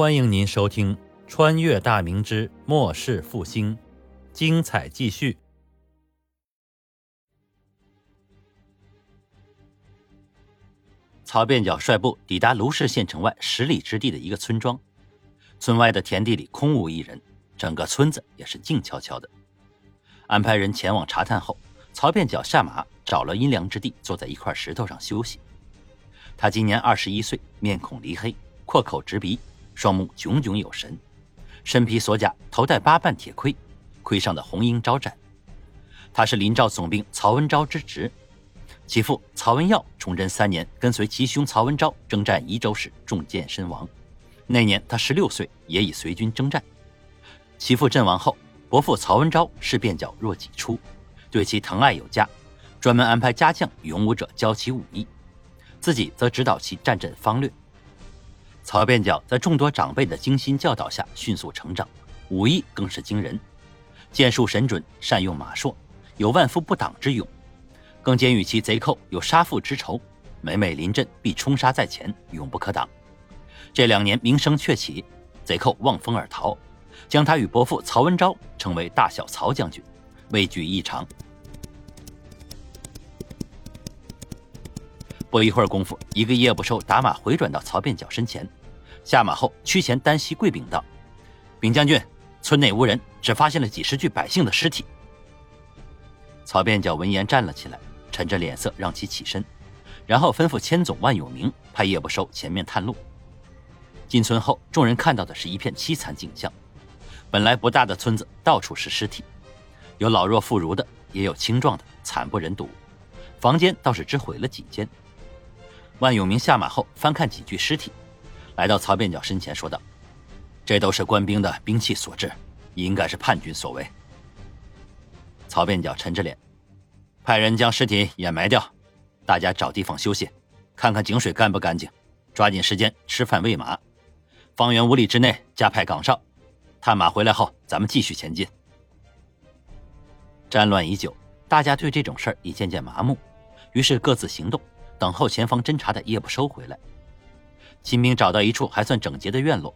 欢迎您收听《穿越大明之末世复兴》，精彩继续。曹变脚率部抵达卢氏县城外十里之地的一个村庄，村外的田地里空无一人，整个村子也是静悄悄的。安排人前往查探后，曹变脚下马，找了阴凉之地，坐在一块石头上休息。他今年二十一岁，面孔黧黑，阔口直鼻。双目炯炯有神，身披锁甲，头戴八瓣铁盔，盔上的红缨招展。他是临赵总兵曹文昭之侄，其父曹文耀崇祯三年跟随其兄曹文昭征战宜州时中箭身亡，那年他十六岁，也已随军征战。其父阵亡后，伯父曹文昭视便角若己出，对其疼爱有加，专门安排家将勇武者教其武艺，自己则指导其战阵方略。曹变角在众多长辈的精心教导下迅速成长，武艺更是惊人，剑术神准，善用马槊，有万夫不挡之勇，更兼与其贼寇有杀父之仇，每每临阵必冲杀在前，永不可挡。这两年名声鹊起，贼寇望风而逃，将他与伯父曹文昭称为大小曹将军，畏惧异常。不一会儿功夫，一个夜不收打马回转到曹变角身前。下马后，屈前单膝跪禀道：“禀将军，村内无人，只发现了几十具百姓的尸体。”曹变角闻言站了起来，沉着脸色让其起身，然后吩咐千总万永明派叶不收前面探路。进村后，众人看到的是一片凄惨景象。本来不大的村子，到处是尸体，有老弱妇孺的，也有青壮的，惨不忍睹。房间倒是只毁了几间。万永明下马后，翻看几具尸体。来到曹变角身前，说道：“这都是官兵的兵器所致，应该是叛军所为。”曹变角沉着脸，派人将尸体掩埋掉，大家找地方休息，看看井水干不干净，抓紧时间吃饭喂马。方圆五里之内加派岗哨，探马回来后，咱们继续前进。战乱已久，大家对这种事儿已渐渐麻木，于是各自行动，等候前方侦察的叶不收回来。秦兵找到一处还算整洁的院落，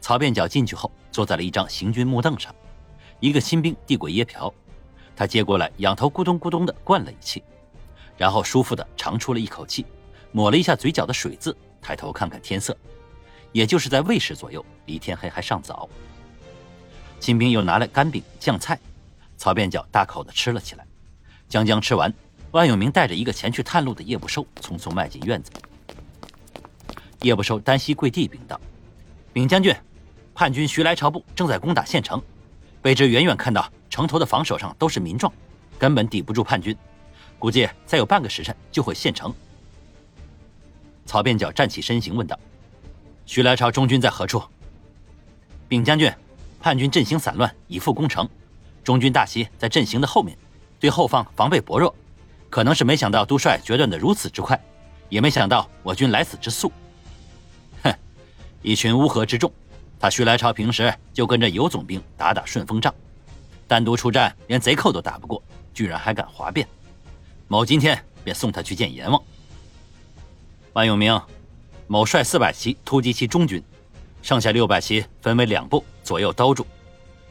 曹变脚进去后，坐在了一张行军木凳上。一个新兵递过椰瓢，他接过来，仰头咕咚咕咚地灌了一气，然后舒服地长出了一口气，抹了一下嘴角的水渍，抬头看看天色，也就是在未时左右，离天黑还尚早。秦兵又拿来干饼酱菜，曹变脚大口地吃了起来。将将吃完，万永明带着一个前去探路的叶不收，匆匆迈进院子。叶不收单膝跪地禀道：“禀将军，叛军徐来朝部正在攻打县城，卑职远远看到城头的防守上都是民壮，根本抵不住叛军，估计再有半个时辰就会陷城。”曹变角站起身形问道：“徐来朝中军在何处？”禀将军，叛军阵型散乱，已复攻城，中军大旗在阵型的后面，对后方防备薄弱，可能是没想到督帅决断的如此之快，也没想到我军来此之速。哼一群乌合之众，他徐来朝平时就跟着尤总兵打打顺风仗，单独出战连贼寇都打不过，居然还敢哗变。某今天便送他去见阎王。万永明，某率四百骑突击其中军，剩下六百骑分为两部左右兜住。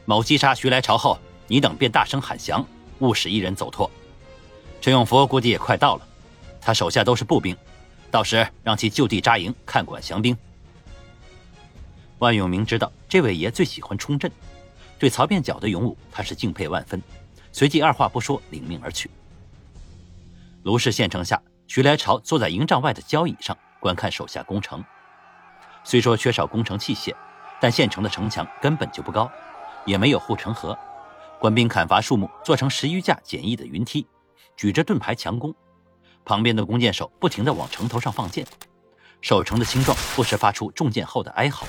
某击杀徐来朝后，你等便大声喊降，勿使一人走脱。陈永福估计也快到了，他手下都是步兵，到时让其就地扎营，看管降兵。万永明知道这位爷最喜欢冲阵，对曹变脚的勇武他是敬佩万分，随即二话不说领命而去。卢氏县城下，徐来朝坐在营帐外的交椅上观看手下攻城。虽说缺少攻城器械，但县城的城墙根本就不高，也没有护城河。官兵砍伐树木，做成十余架简易的云梯，举着盾牌强攻。旁边的弓箭手不停地往城头上放箭。守城的青壮不时发出中箭后的哀嚎。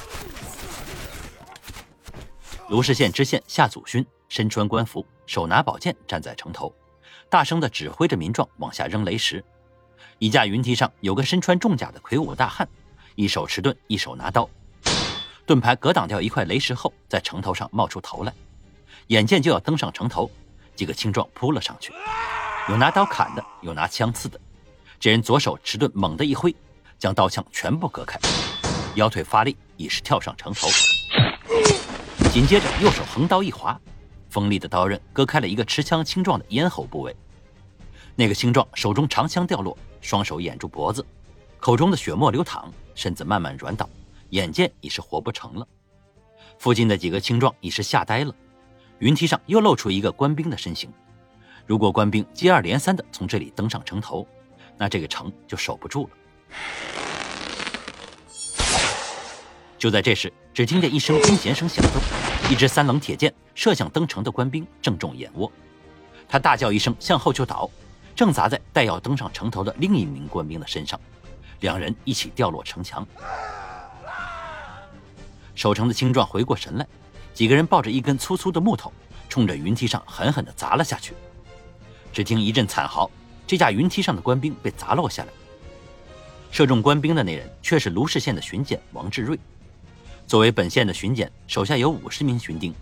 卢氏县知县夏祖勋身穿官服，手拿宝剑，站在城头，大声地指挥着民壮往下扔雷石。一架云梯上有个身穿重甲的魁梧大汉，一手持盾，一手拿刀，盾牌格挡掉一块雷石后，在城头上冒出头来，眼见就要登上城头，几个青壮扑了上去，有拿刀砍的，有拿枪刺的。这人左手持盾，猛地一挥。将刀枪全部割开，腰腿发力，已是跳上城头。紧接着，右手横刀一划，锋利的刀刃割开了一个持枪青壮的咽喉部位。那个青壮手中长枪掉落，双手掩住脖子，口中的血沫流淌，身子慢慢软倒，眼见已是活不成了。附近的几个青壮已是吓呆了。云梯上又露出一个官兵的身形。如果官兵接二连三的从这里登上城头，那这个城就守不住了。就在这时，只听见一声弓弦声响动，一支三棱铁箭射向登城的官兵，正中眼窝。他大叫一声，向后就倒，正砸在待要登上城头的另一名官兵的身上，两人一起掉落城墙。守城的青壮回过神来，几个人抱着一根粗粗的木头，冲着云梯上狠狠地砸了下去。只听一阵惨嚎，这架云梯上的官兵被砸落下来。射中官兵的那人却是卢氏县的巡检王志瑞。作为本县的巡检，手下有五十名巡丁。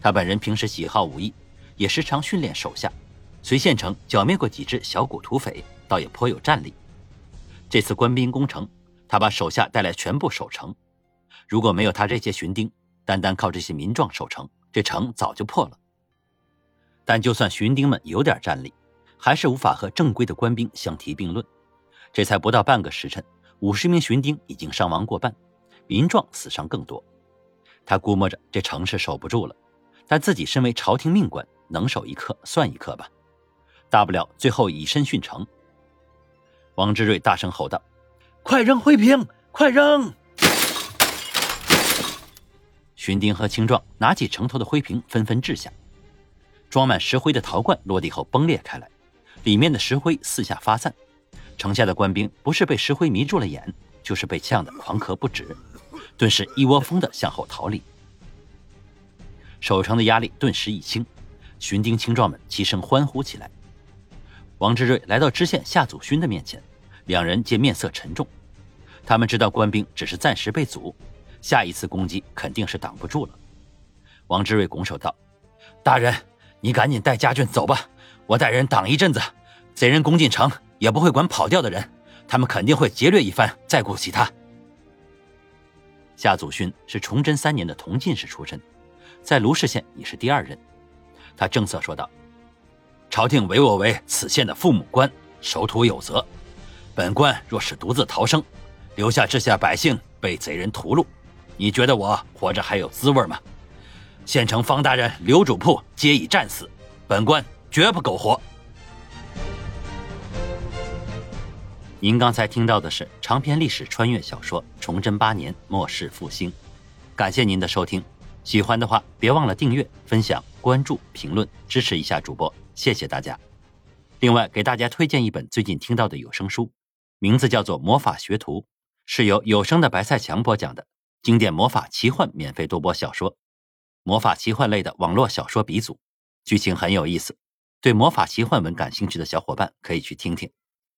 他本人平时喜好武艺，也时常训练手下。随县城剿灭过几只小股土匪，倒也颇有战力。这次官兵攻城，他把手下带来全部守城。如果没有他这些巡丁，单单靠这些民壮守城，这城早就破了。但就算巡丁们有点战力，还是无法和正规的官兵相提并论。这才不到半个时辰，五十名巡丁已经伤亡过半。民壮死伤更多，他估摸着这城市守不住了，但自己身为朝廷命官，能守一刻算一刻吧，大不了最后以身殉城。王之瑞大声吼道：“快扔灰瓶，快扔！”巡丁和青壮拿起城头的灰瓶，纷纷掷下，装满石灰的陶罐落地后崩裂开来，里面的石灰四下发散，城下的官兵不是被石灰迷住了眼，就是被呛得狂咳不止。顿时一窝蜂的向后逃离，守城的压力顿时一轻，巡丁青壮们齐声欢呼起来。王之瑞来到知县夏祖勋的面前，两人皆面色沉重。他们知道官兵只是暂时被阻，下一次攻击肯定是挡不住了。王之瑞拱手道：“大人，你赶紧带家眷走吧，我带人挡一阵子，贼人攻进城也不会管跑掉的人，他们肯定会劫掠一番，再顾其他。”夏祖勋是崇祯三年的同进士出身，在卢氏县已是第二任。他正色说道：“朝廷委我为此县的父母官，守土有责。本官若是独自逃生，留下治下百姓被贼人屠戮，你觉得我活着还有滋味吗？县城方大人、刘主簿皆已战死，本官绝不苟活。”您刚才听到的是长篇历史穿越小说《崇祯八年末世复兴》，感谢您的收听，喜欢的话别忘了订阅、分享、关注、评论，支持一下主播，谢谢大家。另外，给大家推荐一本最近听到的有声书，名字叫做《魔法学徒》，是由有声的白菜强播讲的经典魔法奇幻免费多播小说，魔法奇幻类的网络小说鼻祖，剧情很有意思，对魔法奇幻文感兴趣的小伙伴可以去听听。